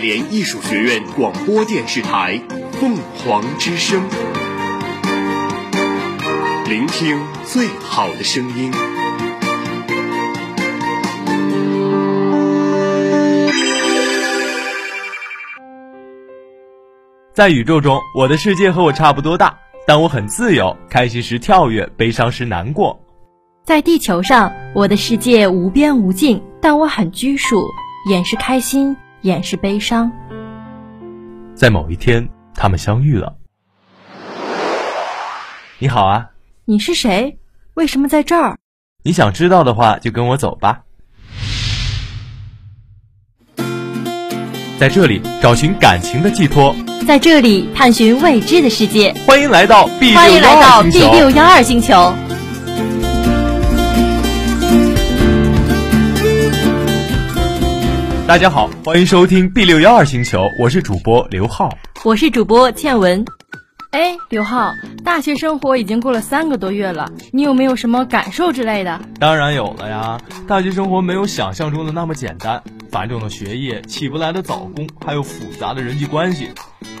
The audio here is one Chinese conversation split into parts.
连艺术学院广播电视台凤凰之声，聆听最好的声音。在宇宙中，我的世界和我差不多大，但我很自由，开心时跳跃，悲伤时难过。在地球上，我的世界无边无尽，但我很拘束，掩饰开心，掩饰悲伤。在某一天，他们相遇了。你好啊，你是谁？为什么在这儿？你想知道的话，就跟我走吧。在这里找寻感情的寄托，在这里探寻未知的世界。欢迎来到 B 欢迎来到 B 六六幺二星球。大家好，欢迎收听 B 六幺二星球，我是主播刘浩。我是主播倩文。哎，刘浩，大学生活已经过了三个多月了，你有没有什么感受之类的？当然有了呀，大学生活没有想象中的那么简单，繁重的学业、起不来的早工，还有复杂的人际关系。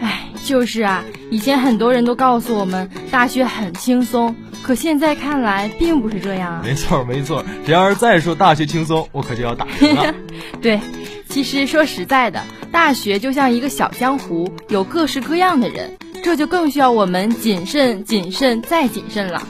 哎，就是啊，以前很多人都告诉我们大学很轻松，可现在看来并不是这样啊。没错没错，谁要是再说大学轻松，我可就要打人了。对，其实说实在的，大学就像一个小江湖，有各式各样的人，这就更需要我们谨慎、谨慎再谨慎了。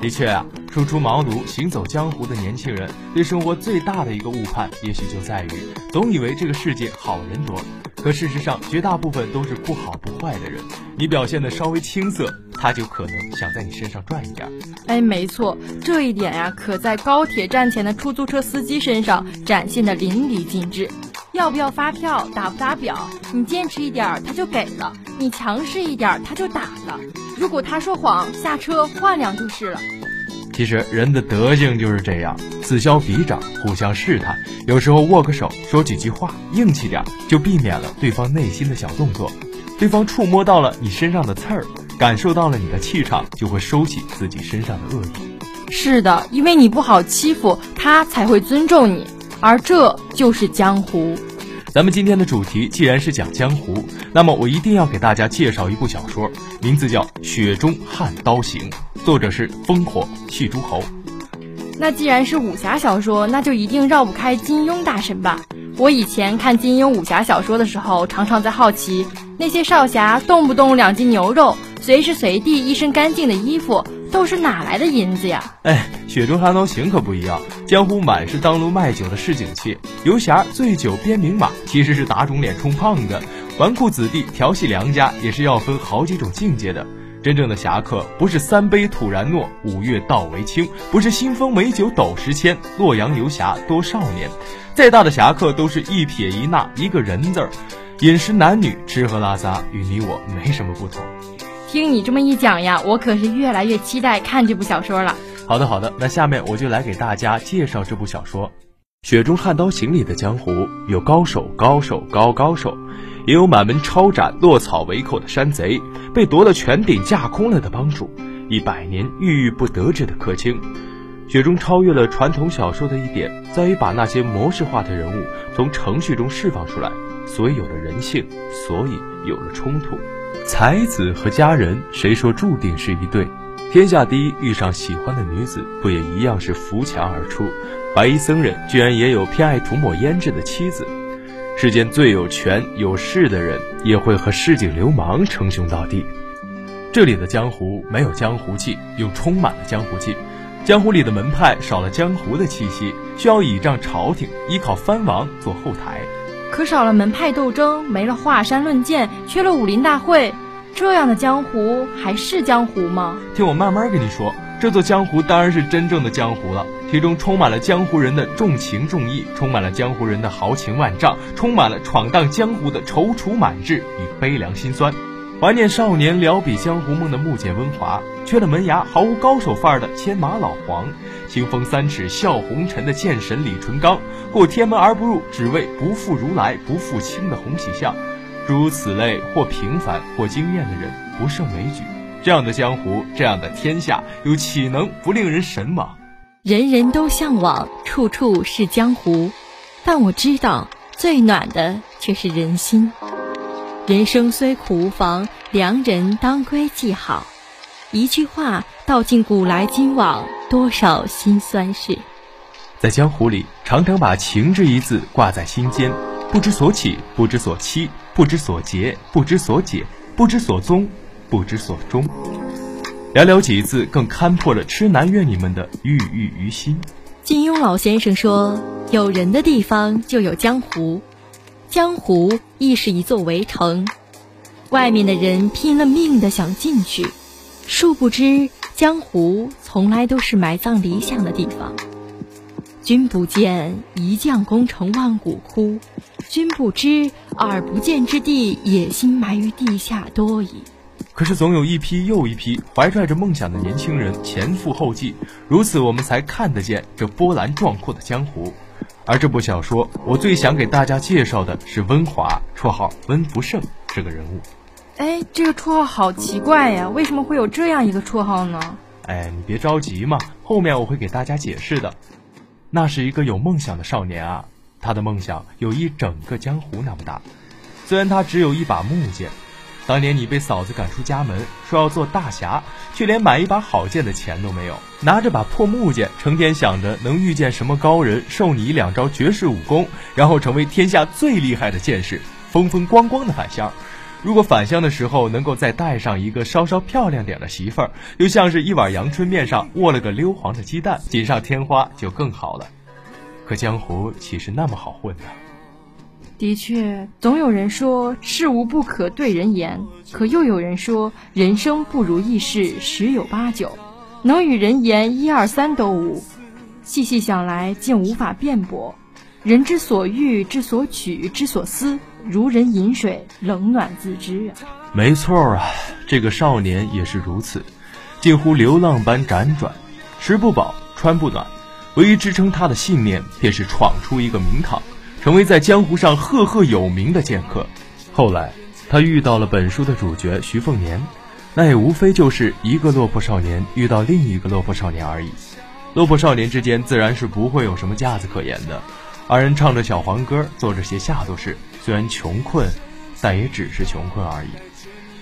的确啊，初出茅庐、行走江湖的年轻人，对生活最大的一个误判，也许就在于总以为这个世界好人多，可事实上，绝大部分都是不好不坏的人。你表现的稍微青涩，他就可能想在你身上赚一点儿。哎，没错，这一点呀、可在高铁站前的出租车司机身上展现的淋漓尽致。要不要发票？打不打表？你坚持一点儿，他就给了；你强势一点儿，他就打了。如果他说谎，下车换辆就是了。其实人的德性就是这样，此消彼长，互相试探。有时候握个手，说几句话，硬气点儿，就避免了对方内心的小动作。对方触摸到了你身上的刺儿，感受到了你的气场，就会收起自己身上的恶意。是的，因为你不好欺负，他才会尊重你，而这就是江湖。咱们今天的主题既然是讲江湖，那么我一定要给大家介绍一部小说，名字叫《雪中悍刀行》，作者是烽火戏诸侯。那既然是武侠小说，那就一定绕不开金庸大神吧。我以前看金庸武侠小说的时候，常常在好奇，那些少侠动不动两斤牛肉，随时随地一身干净的衣服，都是哪来的银子呀？哎，《雪中悍刀行》可不一样，江湖满是当炉卖酒的市井气，游侠醉酒鞭名马，其实是打肿脸充胖子，纨绔子弟调戏良家，也是要分好几种境界的。真正的侠客不是三杯吐然诺，五岳道为轻；不是新丰美酒斗十千，洛阳游侠多少年。再大的侠客都是一撇一捺一个人字儿，饮食男女吃喝拉撒与你我没什么不同。听你这么一讲呀，我可是越来越期待看这部小说了。好的好的，那下面我就来给大家介绍这部小说。《雪中悍刀行》里的江湖有高手、高手、高高手，也有满门抄斩、落草为寇的山贼，被夺了权柄架空了的帮主，一百年郁郁不得志的客卿。雪中超越了传统小说的一点，在于把那些模式化的人物从程序中释放出来，所以有了人性，所以有了冲突。才子和佳人，谁说注定是一对？天下第一遇上喜欢的女子，不也一样是扶墙而出？白衣僧人居然也有偏爱涂抹胭脂的妻子。世间最有权有势的人，也会和市井流氓称兄道弟。这里的江湖没有江湖气，又充满了江湖气。江湖里的门派少了江湖的气息，需要倚仗朝廷，依靠藩王做后台。可少了门派斗争，没了华山论剑，缺了武林大会，这样的江湖还是江湖吗？听我慢慢跟你说，这座江湖当然是真正的江湖了，其中充满了江湖人的重情重义，充满了江湖人的豪情万丈，充满了闯荡江湖的踌躇满志与悲凉心酸。怀念少年聊笔江湖梦的木剑温华，缺了门牙毫无高手范儿的牵马老黄，清风三尺笑红尘的剑神李淳罡，过天门而不入，只为不负如来不负卿的洪喜相。诸如此类，或平凡或惊艳的人不胜枚举。这样的江湖，这样的天下，又岂能不令人神往？人人都向往，处处是江湖，但我知道最暖的却是人心。人生虽苦无妨，良人当归记好。一句话道尽古来今往多少辛酸事。在江湖里，常常把情这一字挂在心间，不知所起，不知所期，不知所结，不知所解，不知所踪，不知所终。寥寥几字，更看破了痴男怨女们的郁郁于心。金庸老先生说：“有人的地方就有江湖，江湖亦是一座围城，外面的人拼了命的想进去，殊不知江湖从来都是埋葬理想的地方。君不见一将功成万骨枯，君不知耳不见之地，野心埋于地下多矣。”可是总有一批又一批怀揣着梦想的年轻人前赴后继，如此我们才看得见这波澜壮阔的江湖。而这部小说，我最想给大家介绍的是温华，绰号温福胜这个人物。哎，这个绰号好奇怪呀，为什么会有这样一个绰号呢？哎，你别着急嘛，后面我会给大家解释的。那是一个有梦想的少年啊，他的梦想有一整个江湖那么大，虽然他只有一把木剑。当年你被嫂子赶出家门，说要做大侠，却连买一把好剑的钱都没有，拿着把破木剑，成天想着能遇见什么高人授你一两招绝世武功，然后成为天下最厉害的剑士，风风光光的返乡。如果返乡的时候能够再带上一个稍稍漂亮点的媳妇儿，又像是一碗阳春面上卧了个溜黄的鸡蛋，锦上添花就更好了。可江湖岂是那么好混的？的确，总有人说事无不可对人言，可又有人说人生不如意事十有八九，能与人言一二三都无。细细想来，竟无法辩驳。人之所欲、之所取、之所思，如人饮水，冷暖自知啊。没错啊，这个少年也是如此，近乎流浪般辗转，吃不饱，穿不暖，唯一支撑他的信念，便是闯出一个名堂。成为在江湖上赫赫有名的剑客。后来，他遇到了本书的主角徐凤年，那也无非就是一个落魄少年遇到另一个落魄少年而已。落魄少年之间自然是不会有什么架子可言的，二人唱着小黄歌，做着些下作事。虽然穷困，但也只是穷困而已。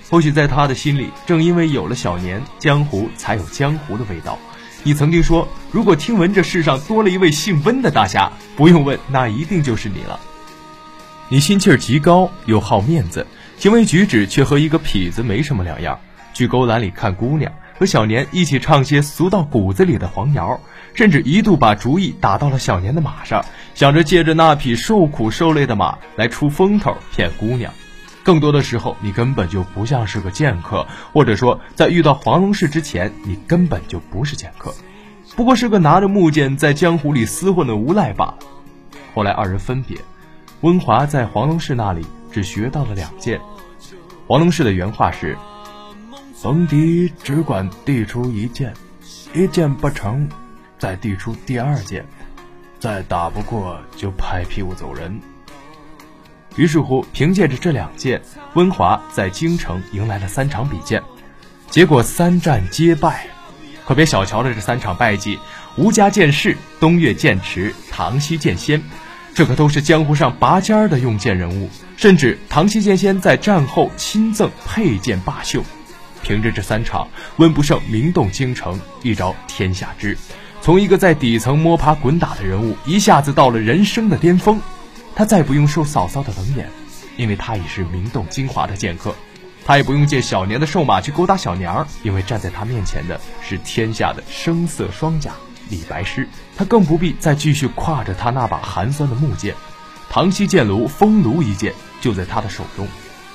或许在他的心里，正因为有了小年，江湖才有江湖的味道。你曾经说，如果听闻这世上多了一位姓温的大侠，不用问，那一定就是你了。你心气儿极高，又好面子，行为举止却和一个痞子没什么两样。去勾栏里看姑娘，和小年一起唱些俗到骨子里的黄谣，甚至一度把主意打到了小年的马上，想着借着那匹受苦受累的马来出风头骗姑娘。更多的时候，你根本就不像是个剑客，或者说，在遇到黄龙氏之前，你根本就不是剑客，不过是个拿着木剑在江湖里厮混的无赖罢了。后来二人分别，温华在黄龙氏那里只学到了两剑。黄龙氏的原话是：“逢敌只管递出一剑，一剑不成，再递出第二剑，再打不过就拍屁股走人。”于是乎，凭借着这两剑，温华在京城迎来了三场比剑，结果三战皆败。可别小瞧了这三场败绩：吴家剑士、东岳剑池、唐西剑仙，这可都是江湖上拔尖儿的用剑人物。甚至唐西剑仙在战后亲赠佩剑罢休。凭着这三场，温不胜名动京城，一招天下知，从一个在底层摸爬滚打的人物，一下子到了人生的巅峰。他再不用受嫂嫂的冷眼，因为他已是名动京华的剑客；他也不用借小年的瘦马去勾搭小娘，因为站在他面前的是天下的声色双甲李白诗。他更不必再继续挎着他那把寒酸的木剑，唐西剑炉风炉一剑就在他的手中。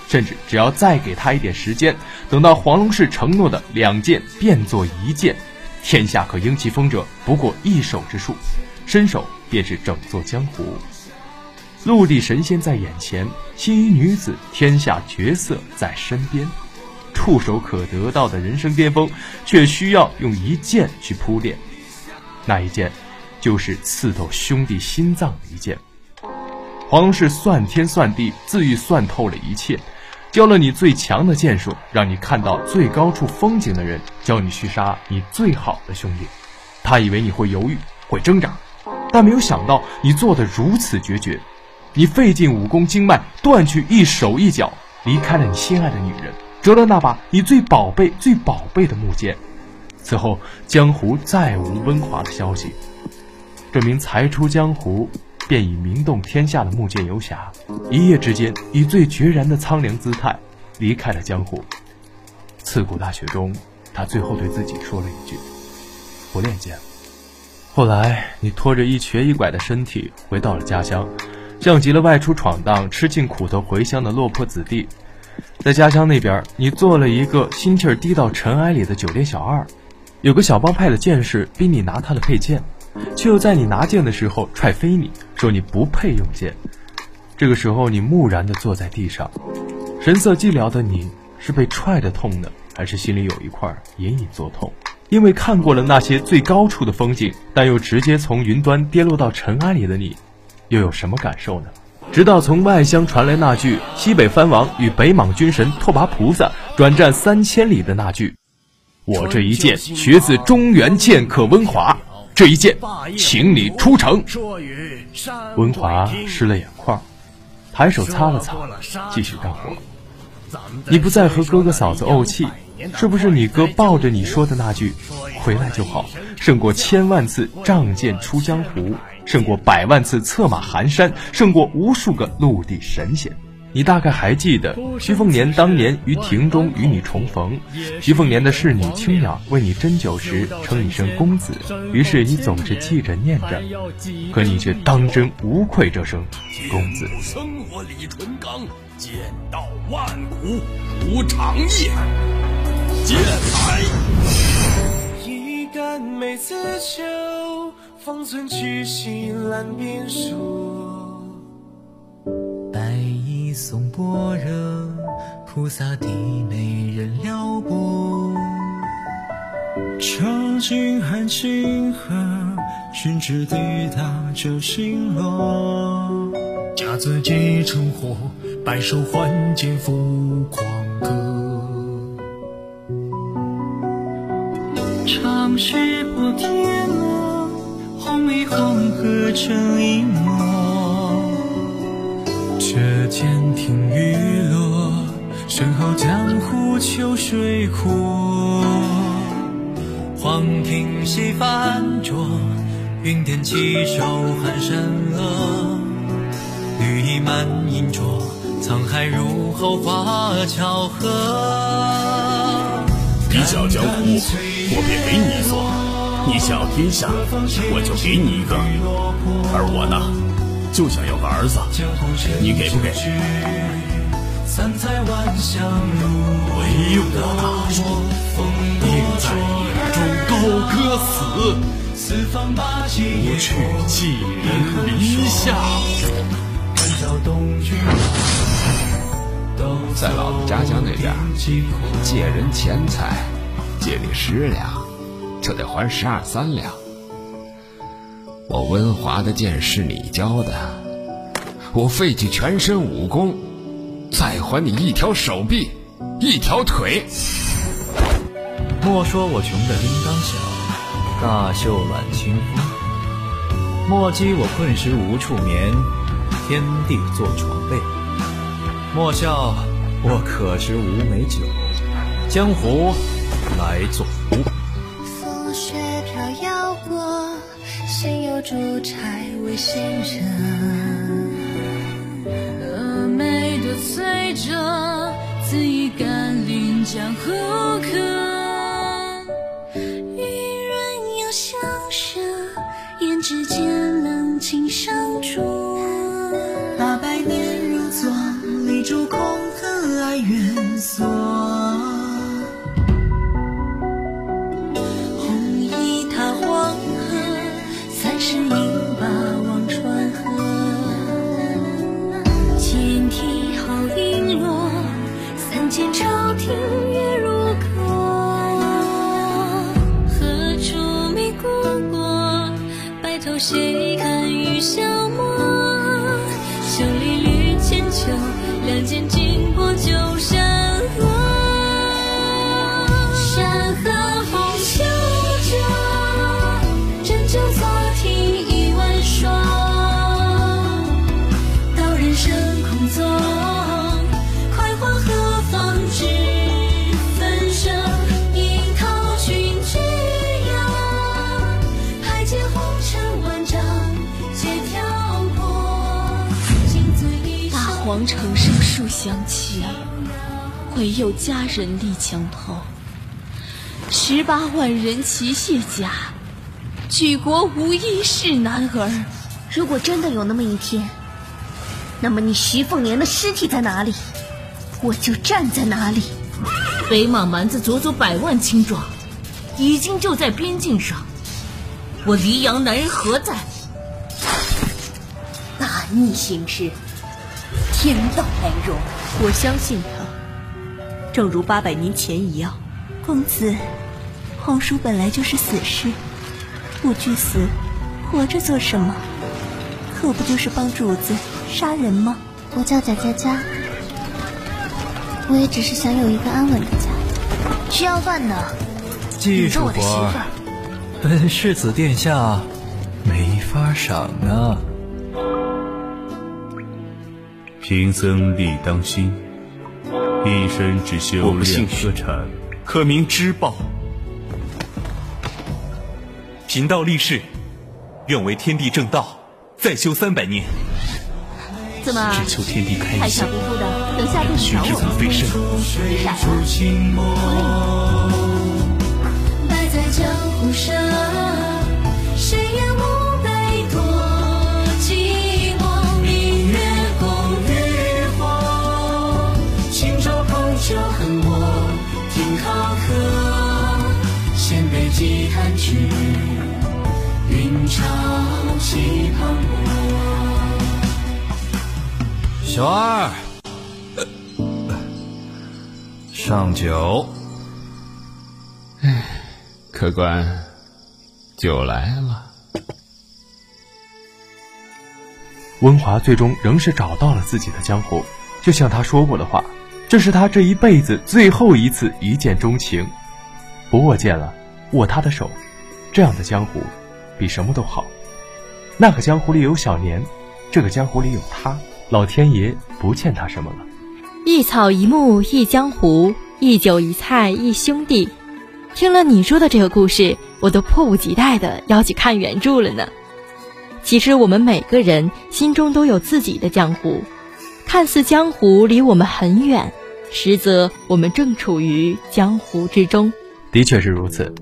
甚至只要再给他一点时间，等到黄龙氏承诺的两剑变作一剑，天下可应其风者不过一手之数，伸手便是整座江湖。陆地神仙在眼前，青衣女子天下绝色在身边，触手可得到的人生巅峰，却需要用一剑去铺垫。那一剑，就是刺透兄弟心脏的一剑。黄龙是算天算地，自愈算透了一切，教了你最强的剑术，让你看到最高处风景的人，教你去杀你最好的兄弟。他以为你会犹豫，会挣扎，但没有想到你做的如此决绝。你费尽武功经脉，断去一手一脚，离开了你心爱的女人，折了那把你最宝贝、最宝贝的木剑。此后，江湖再无温华的消息。这名才出江湖便已名动天下的木剑游侠，一夜之间以最决然的苍凉姿态离开了江湖。刺骨大雪中，他最后对自己说了一句：“不练剑。”后来，你拖着一瘸一拐的身体回到了家乡，像极了外出闯荡、吃尽苦头回乡的落魄子弟。在家乡那边，你做了一个心气儿低到尘埃里的酒店小二，有个小帮派的剑士逼你拿他的佩剑，却又在你拿剑的时候踹飞你，说你不配用剑。这个时候，你木然地坐在地上，神色寂寥的你，是被踹的痛呢，还是心里有一块隐隐作痛？因为看过了那些最高处的风景，但又直接从云端跌落到尘埃里的你，又有什么感受呢？直到从外乡传来那句西北藩王与北莽军神拓跋菩萨转战三千里的那句：“我这一剑学自中原剑客温华，这一剑，请你出城。”温华湿了眼眶，抬手擦了擦，继续干活。你不再和哥哥嫂子怄气。是不是你哥抱着你说的那句“回来就好”，胜过千万次仗剑出江湖，胜过百万次策马寒山，胜过无数个陆地神仙？你大概还记得徐凤年当年于庭中与你重逢，徐凤年的侍女青鸟为你斟酒时称一声公子，于是你总是记着念着，可你却当真无愧这声公子。生活李纯刚，剑道万古如长夜。剑来，一杆梅子酒，方寸曲膝揽边书。白衣送般若，菩萨地没人撩拨。长津寒清河，寻知地大就星落。甲子几成火，白首还剑赴狂歌。长须破天罗，红衣黄河成一抹。这剑听雨落，身后江湖秋水阔。黄庭西翻桌，云巅起手寒山恶。绿衣满银桌，沧海入喉花巧合。一笑江湖，我便给你一座；你想要天下，我就给你一个。而我呢，就想要个儿子，你给不给？唯我大叔，定在眼中高歌死，不去寄人篱下。在老子家乡那边，借人钱财，借你十两，就得还十二三两。我温华的剑是你教的，我废弃全身武功，再还你一条手臂，一条腿。莫说我穷的叮当响，大袖揽清风；莫讥我困时无处眠，天地作床被。莫笑我可知无美酒，江湖来作壶。烛柴为仙人。峨眉的醉者，自以甘霖江湖客。城生树相期，唯有佳人立墙头。十八万人齐卸甲，举国无一是男儿。如果真的有那么一天，那么你徐凤年的尸体在哪里，我就站在哪里。北莽蛮子足足百万轻壮，已经就在边境上。我黎阳男人何在？大逆行事，天道难容。我相信他，正如八百年前一样。公子，皇叔本来就是死士，不惧死，活着做什么？可不就是帮主子杀人吗？我叫贾佳佳，我也只是想有一个安稳的家。需要饭的，媳妇儿，本世子殿下没法赏啊。贫僧立当心，一生只修炼歌禅，可名知报。贫道立誓，愿为天地正道，再修三百年。怎么？只求天地开太想不服的，等下辈子找我。飞升。傻了。摆在千杯几坛曲，云潮起磅礴。小二，上酒。哎，客官，酒来了。温华最终仍是找到了自己的江湖，就像他说过的话，这是他这一辈子最后一次一见钟情。不握剑了，握他的手，这样的江湖，比什么都好。那个江湖里有小年，这个江湖里有他。老天爷不欠他什么了。一草一木一江湖，一酒一菜一兄弟。听了你说的这个故事，我都迫不及待的要去看原著了呢。其实我们每个人心中都有自己的江湖，看似江湖离我们很远，实则我们正处于江湖之中。的确是如此。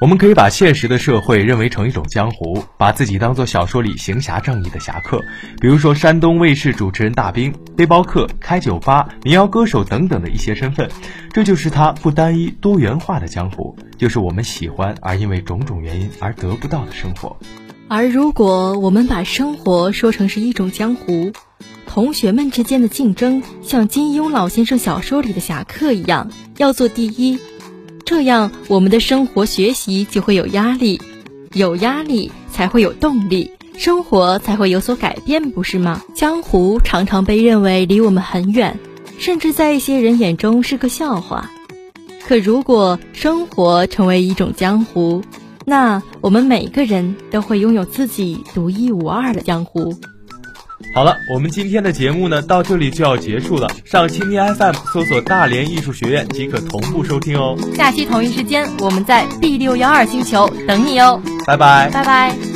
我们可以把现实的社会认为成一种江湖，把自己当做小说里行侠仗义的侠客，比如说山东卫视主持人大兵、背包客、开酒吧、民谣歌手等等的一些身份，这就是他不单一、多元化的江湖，就是我们喜欢而因为种种原因而得不到的生活。而如果我们把生活说成是一种江湖，同学们之间的竞争像金庸老先生小说里的侠客一样，要做第一。这样，我们的生活学习就会有压力，有压力才会有动力，生活才会有所改变，不是吗？江湖常常被认为离我们很远，甚至在一些人眼中是个笑话。可如果生活成为一种江湖，那我们每个人都会拥有自己独一无二的江湖。好了，我们今天的节目呢，到这里就要结束了。上蜻蜓 FM 搜索“大连艺术学院”即可同步收听哦。下期同一时间，我们在 B 六幺二星球等你哦。拜拜，拜拜。